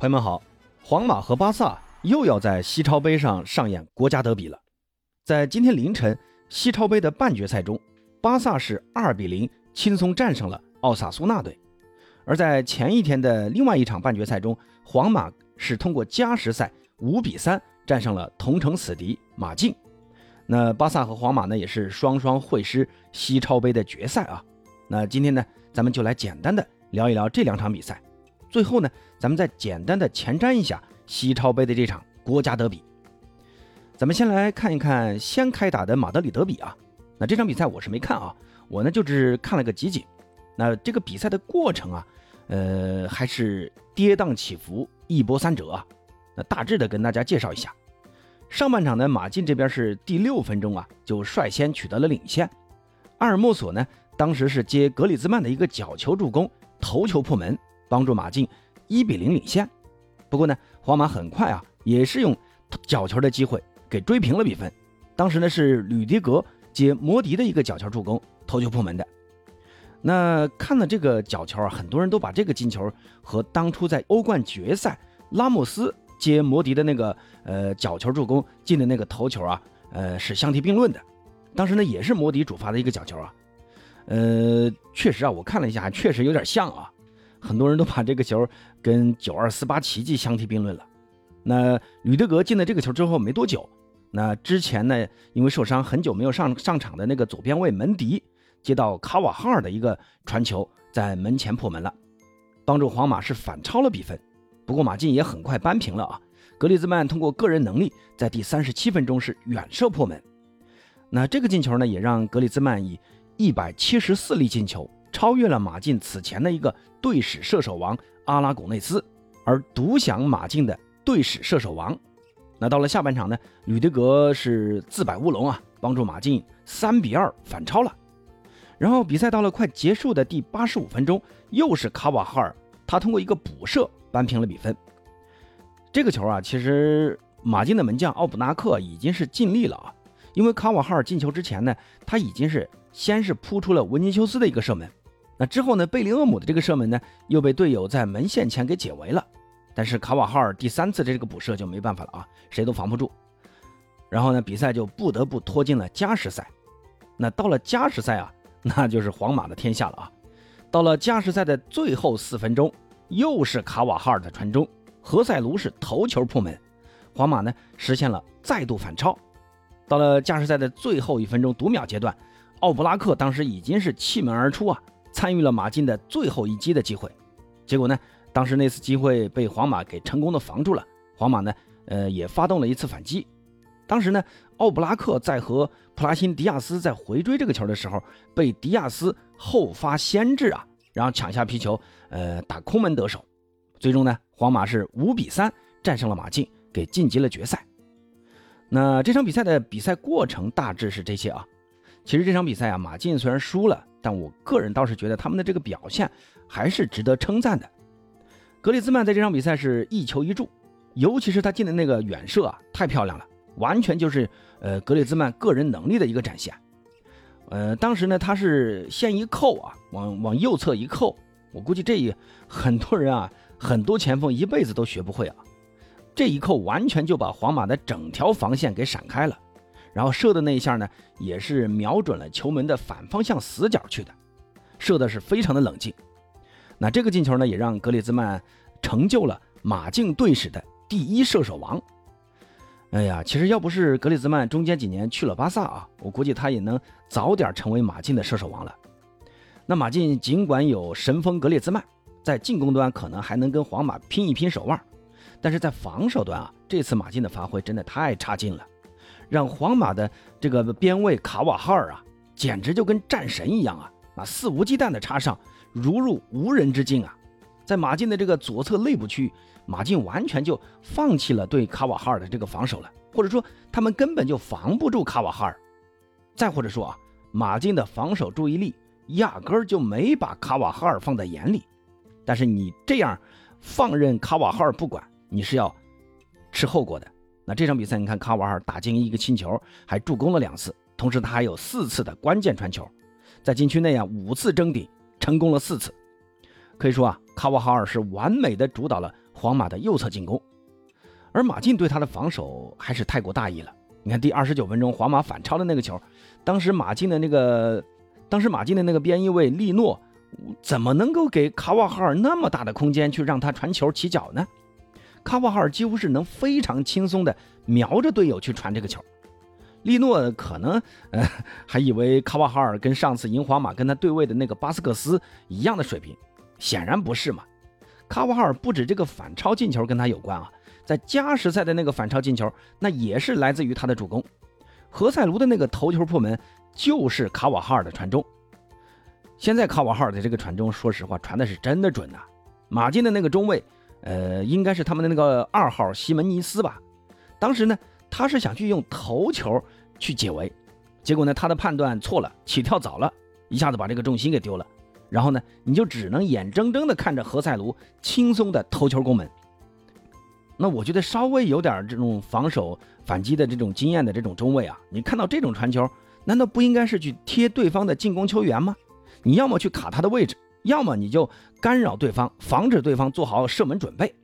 朋友们好，皇马和巴萨又要在西超杯上上演国家德比了。在今天凌晨西超杯的半决赛中，巴萨是二比零轻松战胜了奥萨苏纳队；而在前一天的另外一场半决赛中，皇马是通过加时赛五比三战胜了同城死敌马竞。那巴萨和皇马呢，也是双双会师西超杯的决赛啊。那今天呢，咱们就来简单的聊一聊这两场比赛。最后呢，咱们再简单的前瞻一下西超杯的这场国家德比。咱们先来看一看先开打的马德里德比啊。那这场比赛我是没看啊，我呢就只看了个集锦。那这个比赛的过程啊，呃，还是跌宕起伏，一波三折啊。那大致的跟大家介绍一下，上半场呢，马竞这边是第六分钟啊就率先取得了领先，阿尔莫索呢当时是接格里兹曼的一个角球助攻，头球破门。帮助马竞一比零领先，不过呢，皇马很快啊，也是用角球的机会给追平了比分。当时呢是吕迪格接摩迪的一个角球助攻，头球破门的。那看了这个角球啊，很多人都把这个进球和当初在欧冠决赛拉莫斯接摩迪的那个呃角球助攻进的那个头球啊，呃是相提并论的。当时呢也是摩迪主罚的一个角球啊，呃，确实啊，我看了一下，确实有点像啊。很多人都把这个球跟九二四八奇迹相提并论了。那吕德格进了这个球之后没多久，那之前呢，因为受伤很久没有上上场的那个左边卫门迪接到卡瓦哈尔的一个传球，在门前破门了，帮助皇马是反超了比分。不过马竞也很快扳平了啊。格里兹曼通过个人能力，在第三十七分钟是远射破门。那这个进球呢，也让格里兹曼以一百七十四粒进球。超越了马竞此前的一个队史射手王阿拉贡内斯，而独享马竞的队史射手王。那到了下半场呢，吕德格是自摆乌龙啊，帮助马竞三比二反超了。然后比赛到了快结束的第八十五分钟，又是卡瓦哈尔，他通过一个补射扳平了比分。这个球啊，其实马竞的门将奥布纳克已经是尽力了啊，因为卡瓦哈尔进球之前呢，他已经是先是扑出了文尼修斯的一个射门。那之后呢？贝林厄姆的这个射门呢，又被队友在门线前给解围了。但是卡瓦哈尔第三次的这个补射就没办法了啊，谁都防不住。然后呢，比赛就不得不拖进了加时赛。那到了加时赛啊，那就是皇马的天下了啊。到了加时赛的最后四分钟，又是卡瓦哈尔的传中，何塞卢是头球破门，皇马呢实现了再度反超。到了加时赛的最后一分钟读秒阶段，奥布拉克当时已经是弃门而出啊。参与了马竞的最后一击的机会，结果呢，当时那次机会被皇马给成功的防住了。皇马呢，呃，也发动了一次反击。当时呢，奥布拉克在和普拉辛迪亚斯在回追这个球的时候，被迪亚斯后发先至啊，然后抢下皮球，呃，打空门得手。最终呢，皇马是五比三战胜了马竞，给晋级了决赛。那这场比赛的比赛过程大致是这些啊。其实这场比赛啊，马竞虽然输了。但我个人倒是觉得他们的这个表现还是值得称赞的。格里兹曼在这场比赛是一球一助，尤其是他进的那个远射啊，太漂亮了，完全就是呃格里兹曼个人能力的一个展现。呃，当时呢他是先一扣啊，往往右侧一扣，我估计这一很多人啊，很多前锋一辈子都学不会啊。这一扣完全就把皇马的整条防线给闪开了。然后射的那一下呢，也是瞄准了球门的反方向死角去的，射的是非常的冷静。那这个进球呢，也让格里兹曼成就了马竞队史的第一射手王。哎呀，其实要不是格里兹曼中间几年去了巴萨啊，我估计他也能早点成为马竞的射手王了。那马竞尽管有神锋格里兹曼，在进攻端可能还能跟皇马拼一拼手腕，但是在防守端啊，这次马竞的发挥真的太差劲了。让皇马的这个边卫卡瓦哈尔啊，简直就跟战神一样啊！啊，肆无忌惮的插上，如入无人之境啊！在马竞的这个左侧内部区域，马竞完全就放弃了对卡瓦哈尔的这个防守了，或者说他们根本就防不住卡瓦哈尔。再或者说啊，马竞的防守注意力压根儿就没把卡瓦哈尔放在眼里。但是你这样放任卡瓦哈尔不管，你是要吃后果的。那这场比赛，你看卡瓦尔打进一个进球，还助攻了两次，同时他还有四次的关键传球，在禁区内啊五次争顶，成功了四次。可以说啊，卡瓦哈尔是完美的主导了皇马的右侧进攻，而马竞对他的防守还是太过大意了。你看第二十九分钟，皇马反超的那个球，当时马竞的那个，当时马竞的那个边翼卫利诺，怎么能够给卡瓦哈尔那么大的空间去让他传球起脚呢？卡瓦哈尔几乎是能非常轻松的瞄着队友去传这个球。利诺可能呃还以为卡瓦哈尔跟上次赢皇马跟他对位的那个巴斯克斯一样的水平，显然不是嘛。卡瓦哈尔不止这个反超进球跟他有关啊，在加时赛的那个反超进球，那也是来自于他的助攻。何塞卢的那个头球破门就是卡瓦哈尔的传中。现在卡瓦哈尔的这个传中，说实话传的是真的准呐。马竞的那个中卫，呃，应该是他们的那个二号西门尼斯吧。当时呢，他是想去用头球去解围，结果呢，他的判断错了，起跳早了，一下子把这个重心给丢了。然后呢，你就只能眼睁睁地看着何塞卢轻松的头球攻门。那我觉得稍微有点这种防守反击的这种经验的这种中卫啊，你看到这种传球，难道不应该是去贴对方的进攻球员吗？你要么去卡他的位置，要么你就干扰对方，防止对方做好射门准备。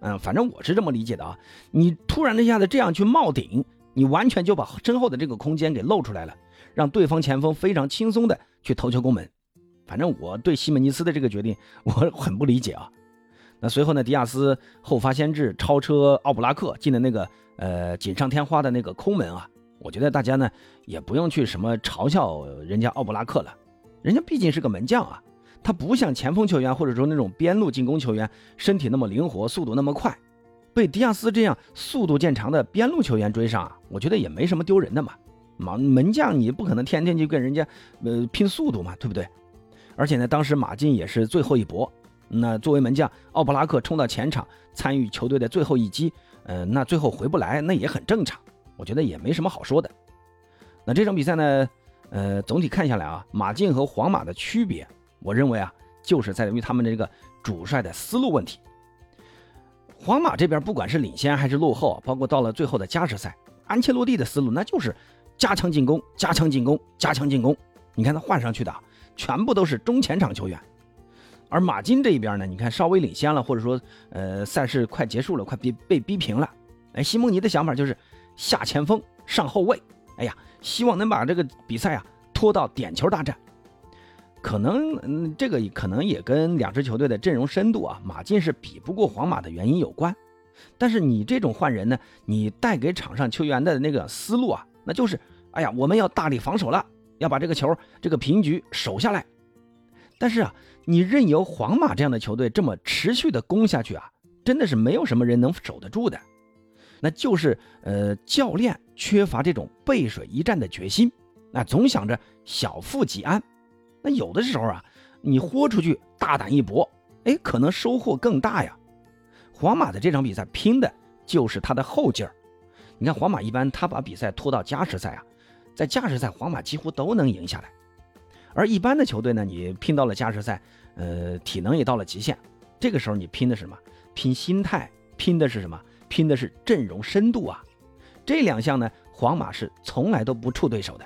嗯，反正我是这么理解的啊。你突然一下子这样去冒顶，你完全就把身后的这个空间给露出来了，让对方前锋非常轻松的去头球攻门。反正我对西门尼斯的这个决定我很不理解啊。那随后呢，迪亚斯后发先至超车奥布拉克进了那个呃锦上添花的那个空门啊。我觉得大家呢也不用去什么嘲笑人家奥布拉克了，人家毕竟是个门将啊，他不像前锋球员或者说那种边路进攻球员身体那么灵活，速度那么快，被迪亚斯这样速度见长的边路球员追上啊，我觉得也没什么丢人的嘛。门门将你不可能天天就跟人家呃拼速度嘛，对不对？而且呢，当时马竞也是最后一搏。那作为门将，奥布拉克冲到前场参与球队的最后一击，呃，那最后回不来，那也很正常。我觉得也没什么好说的。那这场比赛呢，呃，总体看下来啊，马竞和皇马的区别，我认为啊，就是在于他们的这个主帅的思路问题。皇马这边不管是领先还是落后，包括到了最后的加时赛，安切洛蒂的思路那就是加强进攻，加强进攻，加强进攻。你看他换上去的。全部都是中前场球员，而马竞这一边呢，你看稍微领先了，或者说，呃，赛事快结束了，快被被逼平了。哎，西蒙尼的想法就是下前锋，上后卫。哎呀，希望能把这个比赛啊拖到点球大战。可能，嗯，这个可能也跟两支球队的阵容深度啊，马竞是比不过皇马的原因有关。但是你这种换人呢，你带给场上球员的那个思路啊，那就是，哎呀，我们要大力防守了。要把这个球这个平局守下来，但是啊，你任由皇马这样的球队这么持续的攻下去啊，真的是没有什么人能守得住的。那就是呃，教练缺乏这种背水一战的决心，那总想着小富即安。那有的时候啊，你豁出去大胆一搏，哎，可能收获更大呀。皇马的这场比赛拼的就是他的后劲儿。你看皇马一般他把比赛拖到加时赛啊。在加时赛，皇马几乎都能赢下来，而一般的球队呢，你拼到了加时赛，呃，体能也到了极限，这个时候你拼的是什么？拼心态，拼的是什么？拼的是阵容深度啊！这两项呢，皇马是从来都不怵对手的。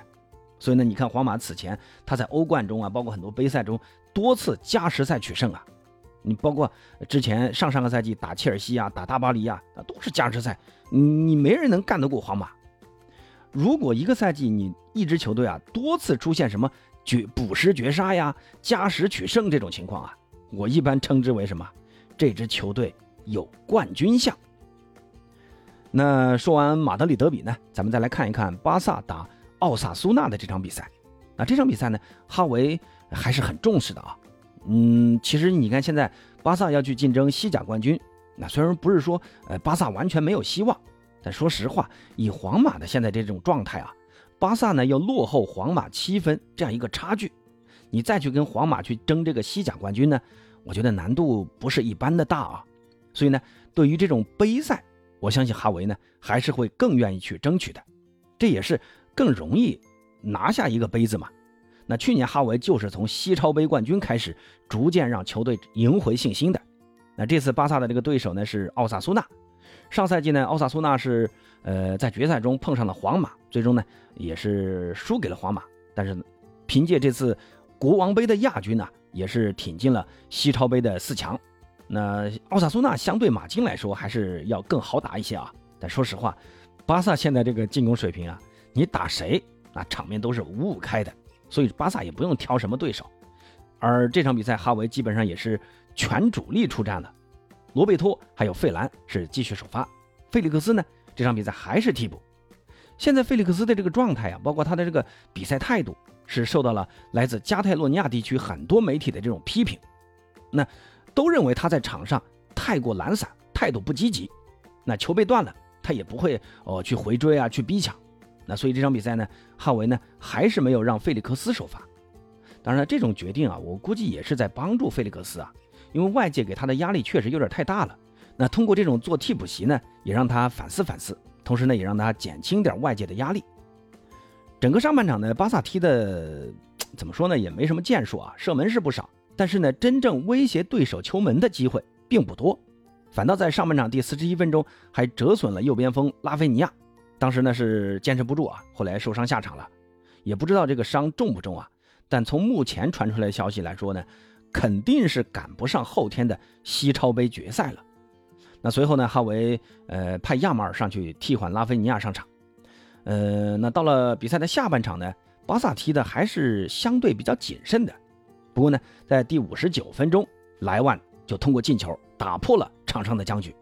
所以呢，你看皇马此前他在欧冠中啊，包括很多杯赛中多次加时赛取胜啊，你包括之前上上个赛季打切尔西啊，打大巴黎啊，那都是加时赛，你没人能干得过皇马。如果一个赛季你一支球队啊多次出现什么绝补时绝杀呀、加时取胜这种情况啊，我一般称之为什么？这支球队有冠军相。那说完马德里德比呢，咱们再来看一看巴萨打奥萨苏纳的这场比赛。那这场比赛呢，哈维还是很重视的啊。嗯，其实你看现在巴萨要去竞争西甲冠军，那虽然不是说呃巴萨完全没有希望。但说实话，以皇马的现在这种状态啊，巴萨呢要落后皇马七分这样一个差距，你再去跟皇马去争这个西甲冠军呢，我觉得难度不是一般的大啊。所以呢，对于这种杯赛，我相信哈维呢还是会更愿意去争取的，这也是更容易拿下一个杯子嘛。那去年哈维就是从西超杯冠军开始，逐渐让球队赢回信心的。那这次巴萨的这个对手呢是奥萨苏纳。上赛季呢，奥萨苏纳是呃在决赛中碰上了皇马，最终呢也是输给了皇马。但是凭借这次国王杯的亚军呢，也是挺进了西超杯的四强。那奥萨苏纳相对马竞来说还是要更好打一些啊。但说实话，巴萨现在这个进攻水平啊，你打谁啊场面都是五五开的，所以巴萨也不用挑什么对手。而这场比赛，哈维基本上也是全主力出战了，罗贝托还有费兰是继续首发，费利克斯呢这场比赛还是替补。现在费利克斯的这个状态啊，包括他的这个比赛态度，是受到了来自加泰罗尼亚地区很多媒体的这种批评，那都认为他在场上太过懒散，态度不积极。那球被断了，他也不会哦去回追啊，去逼抢。那所以这场比赛呢，哈维呢还是没有让费利克斯首发。当然，这种决定啊，我估计也是在帮助费利克斯啊，因为外界给他的压力确实有点太大了。那通过这种做替补席呢，也让他反思反思。同时呢，也让他减轻点外界的压力。整个上半场呢，巴萨踢的怎么说呢，也没什么建树啊，射门是不少，但是呢，真正威胁对手球门的机会并不多，反倒在上半场第四十一分钟还折损了右边锋拉菲尼亚，当时呢是坚持不住啊，后来受伤下场了，也不知道这个伤重不重啊，但从目前传出来消息来说呢，肯定是赶不上后天的西超杯决赛了。那随后呢，哈维呃派亚马尔上去替换拉菲尼亚上场，呃，那到了比赛的下半场呢，巴萨踢的还是相对比较谨慎的。不过呢，在第五十九分钟，莱万就通过进球打破了场上的僵局。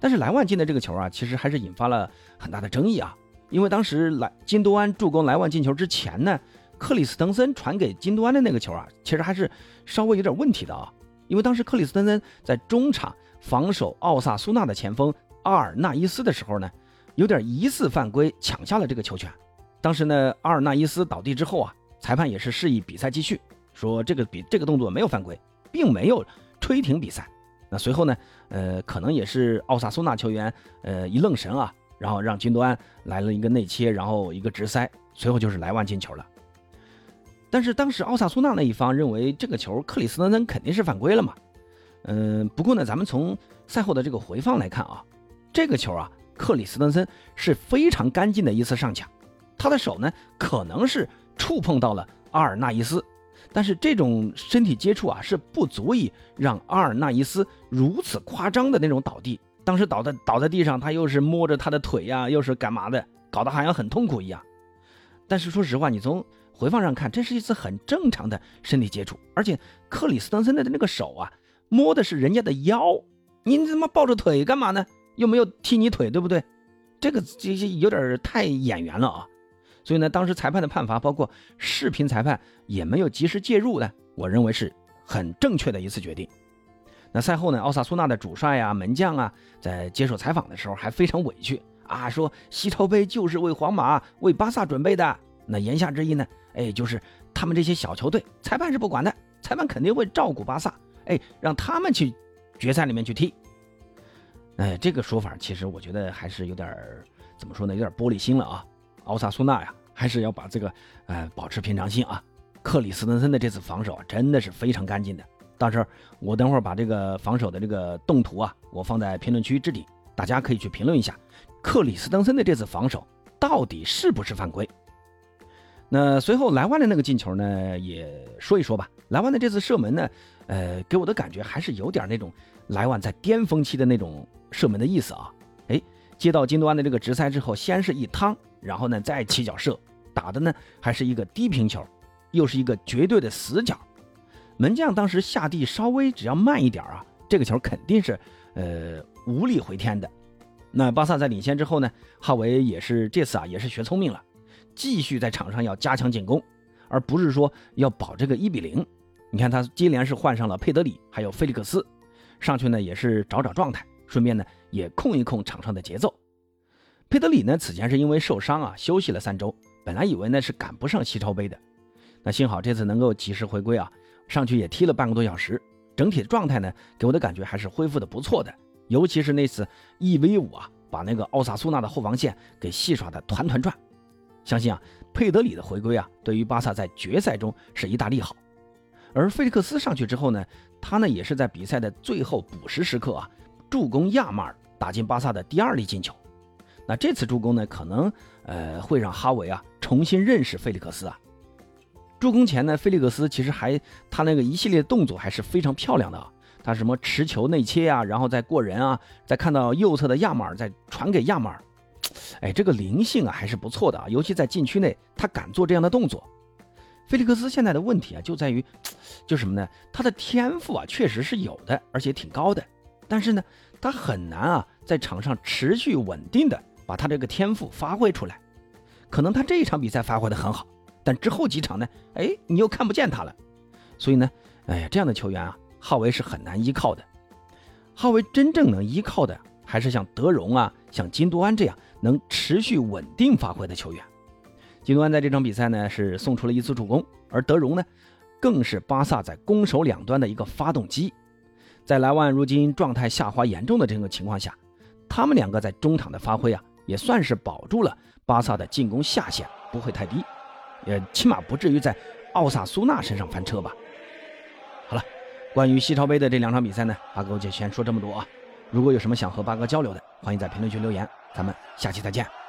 但是莱万进的这个球啊，其实还是引发了很大的争议啊，因为当时莱金多安助攻莱万进球之前呢，克里斯滕森传给金多安的那个球啊，其实还是稍微有点问题的啊，因为当时克里斯滕森在中场。防守奥萨苏纳的前锋阿尔纳伊斯的时候呢，有点疑似犯规，抢下了这个球权。当时呢，阿尔纳伊斯倒地之后啊，裁判也是示意比赛继续，说这个比这个动作没有犯规，并没有吹停比赛。那随后呢，呃，可能也是奥萨苏纳球员呃一愣神啊，然后让金多安来了一个内切，然后一个直塞，随后就是莱万进球了。但是当时奥萨苏纳那一方认为这个球克里斯滕森肯定是犯规了嘛。嗯，不过呢，咱们从赛后的这个回放来看啊，这个球啊，克里斯滕森是非常干净的一次上抢，他的手呢可能是触碰到了阿尔纳伊斯，但是这种身体接触啊是不足以让阿尔纳伊斯如此夸张的那种倒地。当时倒在倒在地上，他又是摸着他的腿呀，又是干嘛的，搞得好像很痛苦一样。但是说实话，你从回放上看，这是一次很正常的身体接触，而且克里斯滕森的那个手啊。摸的是人家的腰，你他妈抱着腿干嘛呢？又没有踢你腿，对不对？这个这些有点太演员了啊！所以呢，当时裁判的判罚，包括视频裁判也没有及时介入呢，我认为是很正确的一次决定。那赛后呢，奥萨苏纳的主帅啊、门将啊，在接受采访的时候还非常委屈啊，说西超杯就是为皇马、为巴萨准备的。那言下之意呢，哎，就是他们这些小球队，裁判是不管的，裁判肯定会照顾巴萨。哎，让他们去决赛里面去踢。哎，这个说法其实我觉得还是有点怎么说呢？有点玻璃心了啊。奥萨苏纳呀，还是要把这个呃保持平常心啊。克里斯滕森的这次防守啊，真的是非常干净的。到时候我等会儿把这个防守的这个动图啊，我放在评论区置顶，大家可以去评论一下，克里斯滕森的这次防守到底是不是犯规？那随后莱万的那个进球呢，也说一说吧。莱万的这次射门呢，呃，给我的感觉还是有点那种莱万在巅峰期的那种射门的意思啊。接到金多安的这个直塞之后，先是一趟，然后呢再起脚射，打的呢还是一个低平球，又是一个绝对的死角。门将当时下地稍微只要慢一点啊，这个球肯定是呃无力回天的。那巴萨在领先之后呢，哈维也是这次啊也是学聪明了。继续在场上要加强进攻，而不是说要保这个一比零。你看他接连是换上了佩德里，还有菲利克斯，上去呢也是找找状态，顺便呢也控一控场上的节奏。佩德里呢此前是因为受伤啊休息了三周，本来以为呢是赶不上西超杯的，那幸好这次能够及时回归啊，上去也踢了半个多小时，整体的状态呢给我的感觉还是恢复的不错的，尤其是那次一 v 五啊，把那个奥萨苏纳的后防线给戏耍的团团转。相信啊，佩德里的回归啊，对于巴萨在决赛中是一大利好。而费利克斯上去之后呢，他呢也是在比赛的最后补时时刻啊，助攻亚马尔打进巴萨的第二粒进球。那这次助攻呢，可能呃会让哈维啊重新认识菲利克斯啊。助攻前呢，菲利克斯其实还他那个一系列动作还是非常漂亮的啊。他什么持球内切啊，然后再过人啊，再看到右侧的亚马尔再传给亚马尔，哎，这个灵性啊还是不错的啊，尤其在禁区内，他敢做这样的动作。菲利克斯现在的问题啊就在于，就什么呢？他的天赋啊确实是有的，而且挺高的，但是呢，他很难啊在场上持续稳定的把他这个天赋发挥出来。可能他这一场比赛发挥的很好，但之后几场呢，哎，你又看不见他了。所以呢，哎呀，这样的球员啊。浩维是很难依靠的，浩维真正能依靠的还是像德容啊、像金多安这样能持续稳定发挥的球员。金多安在这场比赛呢是送出了一次助攻，而德容呢更是巴萨在攻守两端的一个发动机。在莱万如今状态下滑严重的这个情况下，他们两个在中场的发挥啊，也算是保住了巴萨的进攻下限不会太低，也起码不至于在奥萨苏纳身上翻车吧。好了关于西超杯的这两场比赛呢，八哥就先说这么多啊。如果有什么想和八哥交流的，欢迎在评论区留言。咱们下期再见。